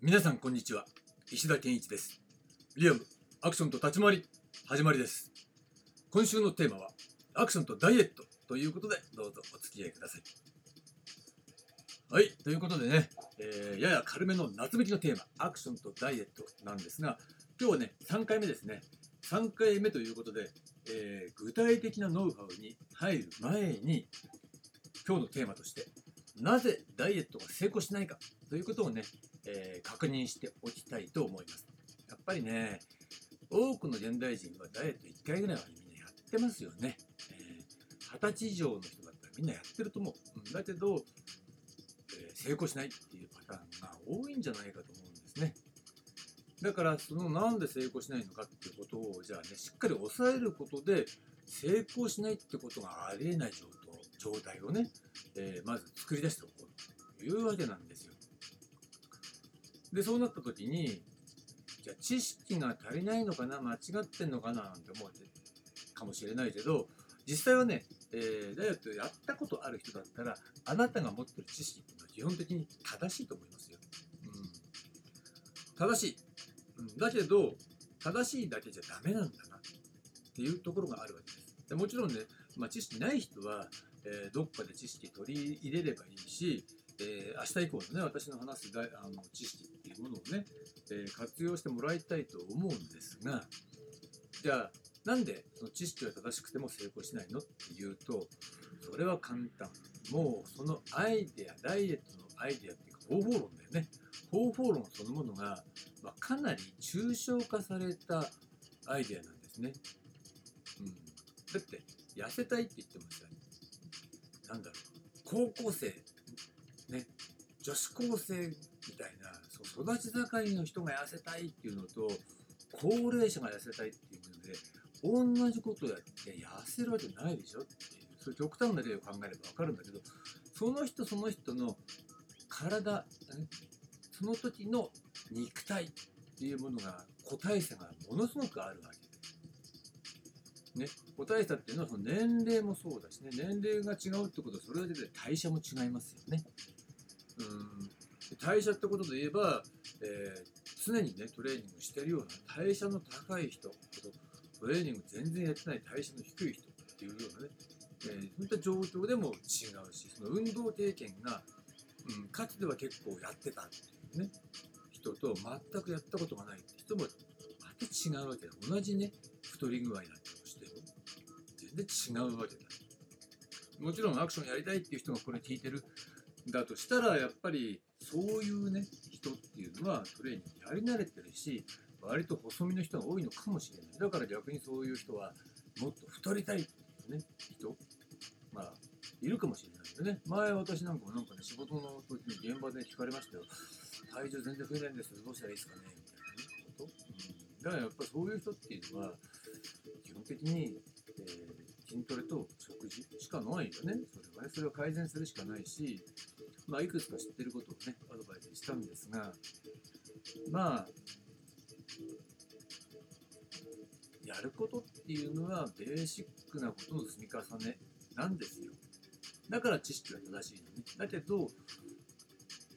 皆さんこんにちは。石田健一です。リアムアクションと立ち回り始まりです。今週のテーマはアクションとダイエットということでどうぞお付き合いください。はいということでね、えーやや軽めの夏向きのテーマアクションとダイエットなんですが今日はね3回目ですね。3回目ということで、えー具体的なノウハウに入る前に今日のテーマとしてなぜダイエットが成功しないかということをね、えー確認しておきたいと思います。やっぱりね多くの現代人はダイエット1回ぐらいはみんなやってますよね。えー二十、歳以上の人だったらみんなやってると思う。んだけど、えー成功しないっていうパターンが多いんじゃないかと思うんですね。だからそのなんで成功しないのかっていうことをじゃあねしっかり抑えることで成功しないってことがありえない状状態をね、えーまず作り出しておこうというわけなんですよ。でそうなった時にじゃあ知識が足りないのかな間違ってんのかななんて思うかもしれないけど実際はね、えーダイエットやったことある人だったらあなたが持ってる知識っていうのは基本的に正しいと思いますよ、うん、正しい、うん、だけど正しいだけじゃダメなんだなっていうところがあるわけです。でもちろんね、まあ、知識ない人は、えーどっかで知識取り入れればいいし、えー明日以降のね私の話すあの知識っものをね、えー活用してもらいたいと思うんですがじゃあなんでその知識が正しくても成功しないのっていうとそれは簡単。もうそのアイデアダイエットのアイデアっていうか方法論だよね。方法論そのものが、まあ、かなり抽象化されたアイデアなんですね、うん、だって痩せたいって言ってもさなんだろう高校生ね女子高生みたいなそう育ち盛りの人が痩せたいっていうのと高齢者が痩せたいっていうので同じことをやって痩せるわけないでしょっていうそういう極端な例を考えれば分かるんだけどその人その人の体その時の肉体っていうものが個体差がものすごくあるわけ。ね、個体差っていうのはその年齢もそうだしね。年齢が違うってことはそれだけで代謝も違いますよね。うん。代謝ってことで言えば、えー常にねトレーニングしてるような代謝の高い人とトレーニング全然やってない代謝の低い人っていうようなね、えーそういった状況でも違うしその運動経験が、うん、かつては結構やってたっていうね人と全くやったことがないって人もまた違うわけだ。同じね太り具合だったとしても全然違うわけだ。もちろんアクションやりたいっていう人がこれ聞いてるだとしたらやっぱりそういうね人っていうのはトレーニングやり慣れてるし割と細身の人が多いのかもしれない。だから逆にそういう人はもっと太りたいっていうね人まあいるかもしれないよね。前私なんかもなんかね仕事の時に現場で聞かれましたよ。体重全然増えないんです。どうしたらいいですかね？みたいなこと、うん、だからやっぱそういう人っていうのは基本的に、えー筋トレと食事しかないよね。それはね。それを改善するしかないしまあいくつか知ってることをねアドバイスしたんですがまあやることっていうのはベーシックなことの積み重ねなんですよ。だから知識は正しいのね。だけど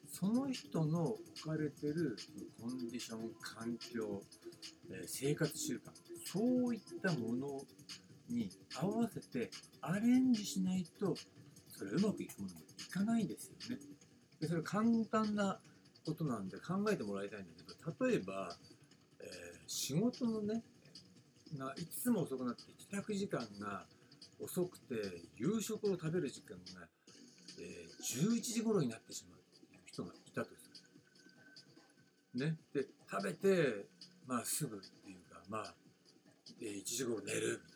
その人の置かれてるコンディション環境、え生活習慣そういったものに合わせてアレンジしないとそれはうまくいくものもかないですよね。でそれ簡単なことなんで考えてもらいたいんだけど例えば、えー仕事のねがいつも遅くなって帰宅時間が遅くて夕食を食べる時間が、えー11時頃になってしまうっていう人がいたとする。ね、で食べて、まあ、すぐっていうかまあ、えー1時頃寝るみたいなね。う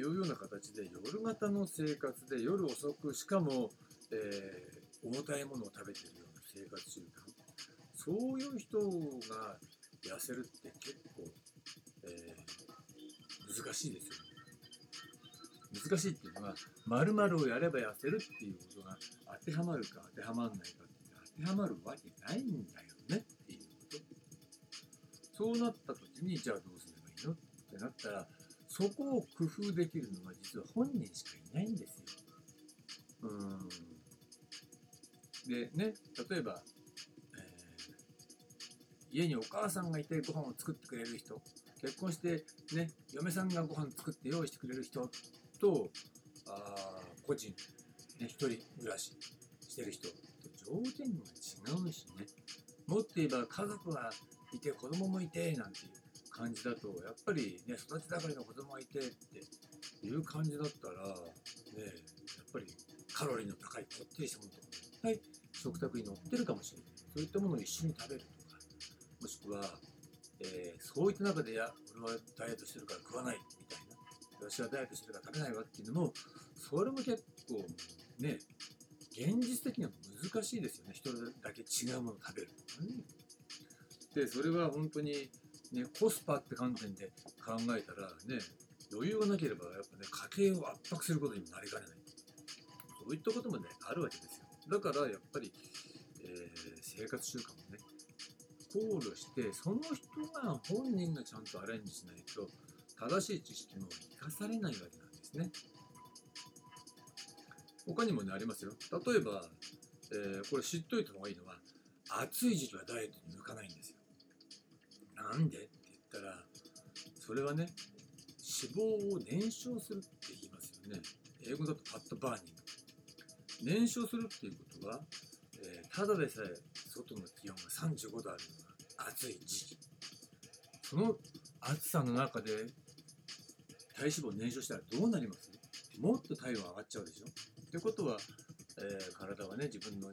いうような形で夜型の生活で夜遅くしかも、えー重たいものを食べてるような生活習慣。そういう人が痩せるって結構、えー難しいですよね。難しいっていうのは〇〇をやれば痩せるっていうことが当てはまるか当てはまらないかって当てはまるわけないんだよねっていうこと。そうなった時にじゃあどうすればいいの？ってなったらそこを工夫できるのは実は本人しかいないんですよ。うんでね例えば家にお母さんがいてご飯を作ってくれる人結婚してね嫁さんがご飯作って用意してくれる人とあ個人、ね、一人暮らししてる人と条件が違うしねもっと言えば家族がいて子供もいてなんていう感じだとやっぱりね育ち盛りの子供がいてっていう感じだったらねやっぱりカロリーの高いこってりしたものとかいっぱい食卓に載ってるかもしれない。そういったものを一緒に食べるとかもしくは、えーそういった中でいや俺はダイエットしてるから食わないみたいな私はダイエットしてるから食べないわっていうのもそれも結構ね現実的には難しいですよね。一人だけ違うものを食べるとかね。でそれは本当にねコスパって観点で考えたらね余裕がなければやっぱね家計を圧迫することになりかねない。そういったこともねあるわけですよ。だからやっぱり、えー生活習慣もね考慮してその人が本人がちゃんとアレンジしないと正しい知識も生かされないわけなんですね。他にもねありますよ。例えば、えーこれ知っといた方がいいのは暑い時期はダイエットに向かないんですよ。なんで？って言ったらそれはね脂肪を燃焼するって言いますよね。英語だとファットバーニング。燃焼するっていうことは、えーただでさえ外の気温が35度あるのが暑い時期。その暑さの中で体脂肪燃焼したらどうなります？もっと体温上がっちゃうでしょ？ってことは、えー体はね自分の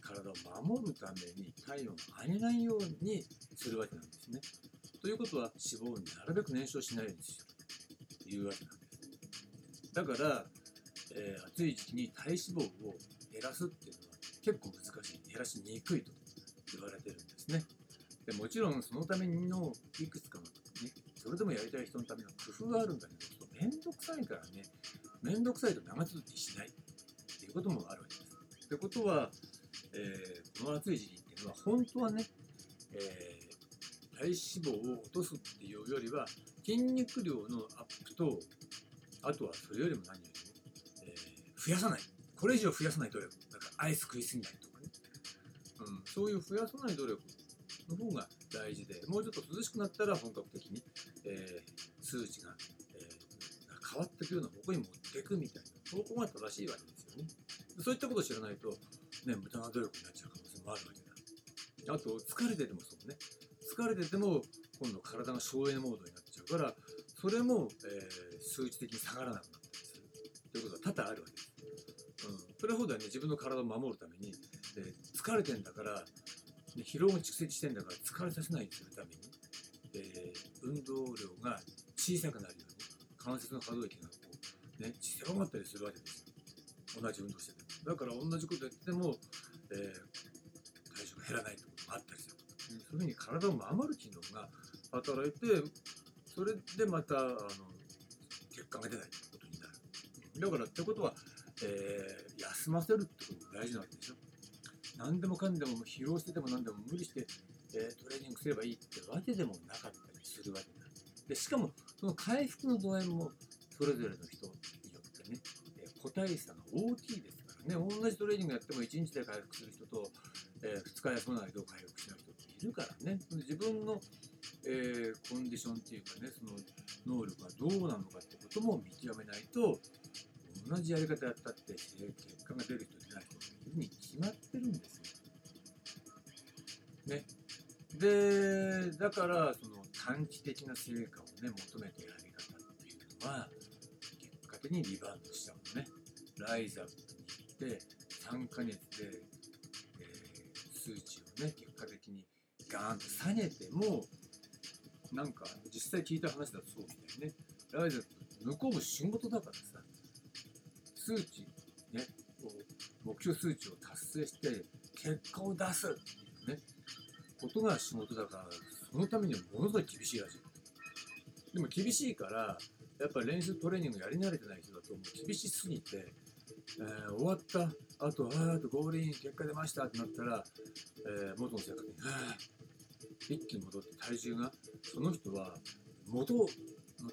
体を守るために体温を上げないようにするわけなんですね。ということは脂肪をなるべく燃焼しないようにしようというわけなんです。だから、えー暑い時期に体脂肪を減らすっていうのは結構難しい減らしにくいと言われてるんですね。でもちろんそのためのいくつかのねそれでもやりたい人のための工夫があるんだけどめんどくさいからねめんどくさいと長続きしないっていうこともあるわけです。ってことは、えこの暑い時期っていうのは本当はね、えー体脂肪を落とすっていうよりは筋肉量のアップとあとはそれよりも何よりも、えー増やさない。これ以上増やさない努力。だかアイス食いすぎないとかね、うん、そういう増やさない努力の方が大事でもうちょっと涼しくなったら本格的に、えー数値が、えー変わっていくような方向に持っていくみたいな方向が正しいわけですよね。そういったことを知らないと、ね、無駄な努力になっちゃう可能性もあるわけだ。あと疲れててもそうね。疲れてても今度体が省エネモードになっちゃうからそれも、えー数値的に下がらなくなったりするということが多々あるわけです、うん、それほどはね自分の体を守るために、え疲れてんだから、ね、疲労が蓄積してんだから疲れさせないようにするために、えー運動量が小さくなるように関節の可動域がこう、ね、狭まったりするわけですよ。同じ運動しててだから同じことやってても、えー体重が減らないってことがあったりする。そういうふうに体を守る機能が働いてそれでまたあの結果が出ないってことになる。だからってことは、えー休ませるってことが大事なわけでしょ。何でもかんでも疲労してても何でも無理して、えートレーニングすればいいってわけでもなかったりするわけだ。でしかもその回復の度合いもそれぞれの人によってね、えー個体差が大きいですね同じトレーニングやっても1日で回復する人と、え2日休まないと回復しない人っているからね自分の、えーコンディションっていうかねその能力がどうなのかってことも見極めないと同じやり方やったってえー結果が出る人出ない人がいるに決まってるんですよ。ね。でだからその短期的な成果をね求めてやり方っていうのは結果的にリバウンドしちゃうのね。ライザップって3ヶ月で、えー数値をね結果的にガーンと下げてもなんか実際聞いた話だとそうみたいね。ライザップ向こうも仕事だからさ数値ね目標数値を達成して結果を出すっていうねことが仕事だからそのためにはものすごい厳しいらしいでも厳しいからやっぱ練習トレーニングやり慣れてない人だともう厳しすぎて、えー終わった。あとあーあとゴールイン結果出ましたってなったら、えー元の生活に一気に戻って体重がその人は元の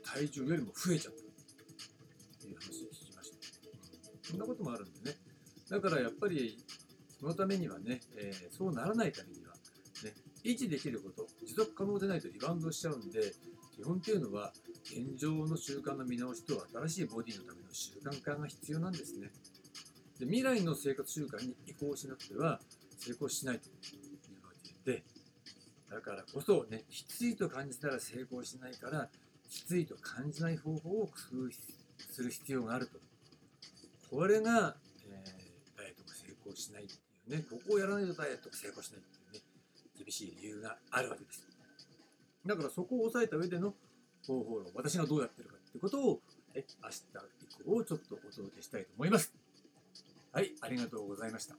体重よりも増えちゃったっていう話を聞きました、そんなこともあるんでね。だからやっぱりそのためにはね、えーそうならないためには、ね、維持できること持続可能でないとリバウンドしちゃうんで基本っていうのは現状の習慣の見直しと新しいボディのための習慣化が必要なんですね。で未来の生活習慣に移行しなくては成功しないというわけでだからこそねきついと感じたら成功しないからきついと感じない方法を工夫する必要があると。これが、えーダイエットが成功しないっていうねここをやらないとダイエットが成功しないっていうね厳しい理由があるわけです。だからそこを押さえた上での方法論私がどうやってるかってことをえ明日以降ちょっとお届けしたいと思います。はいありがとうございました。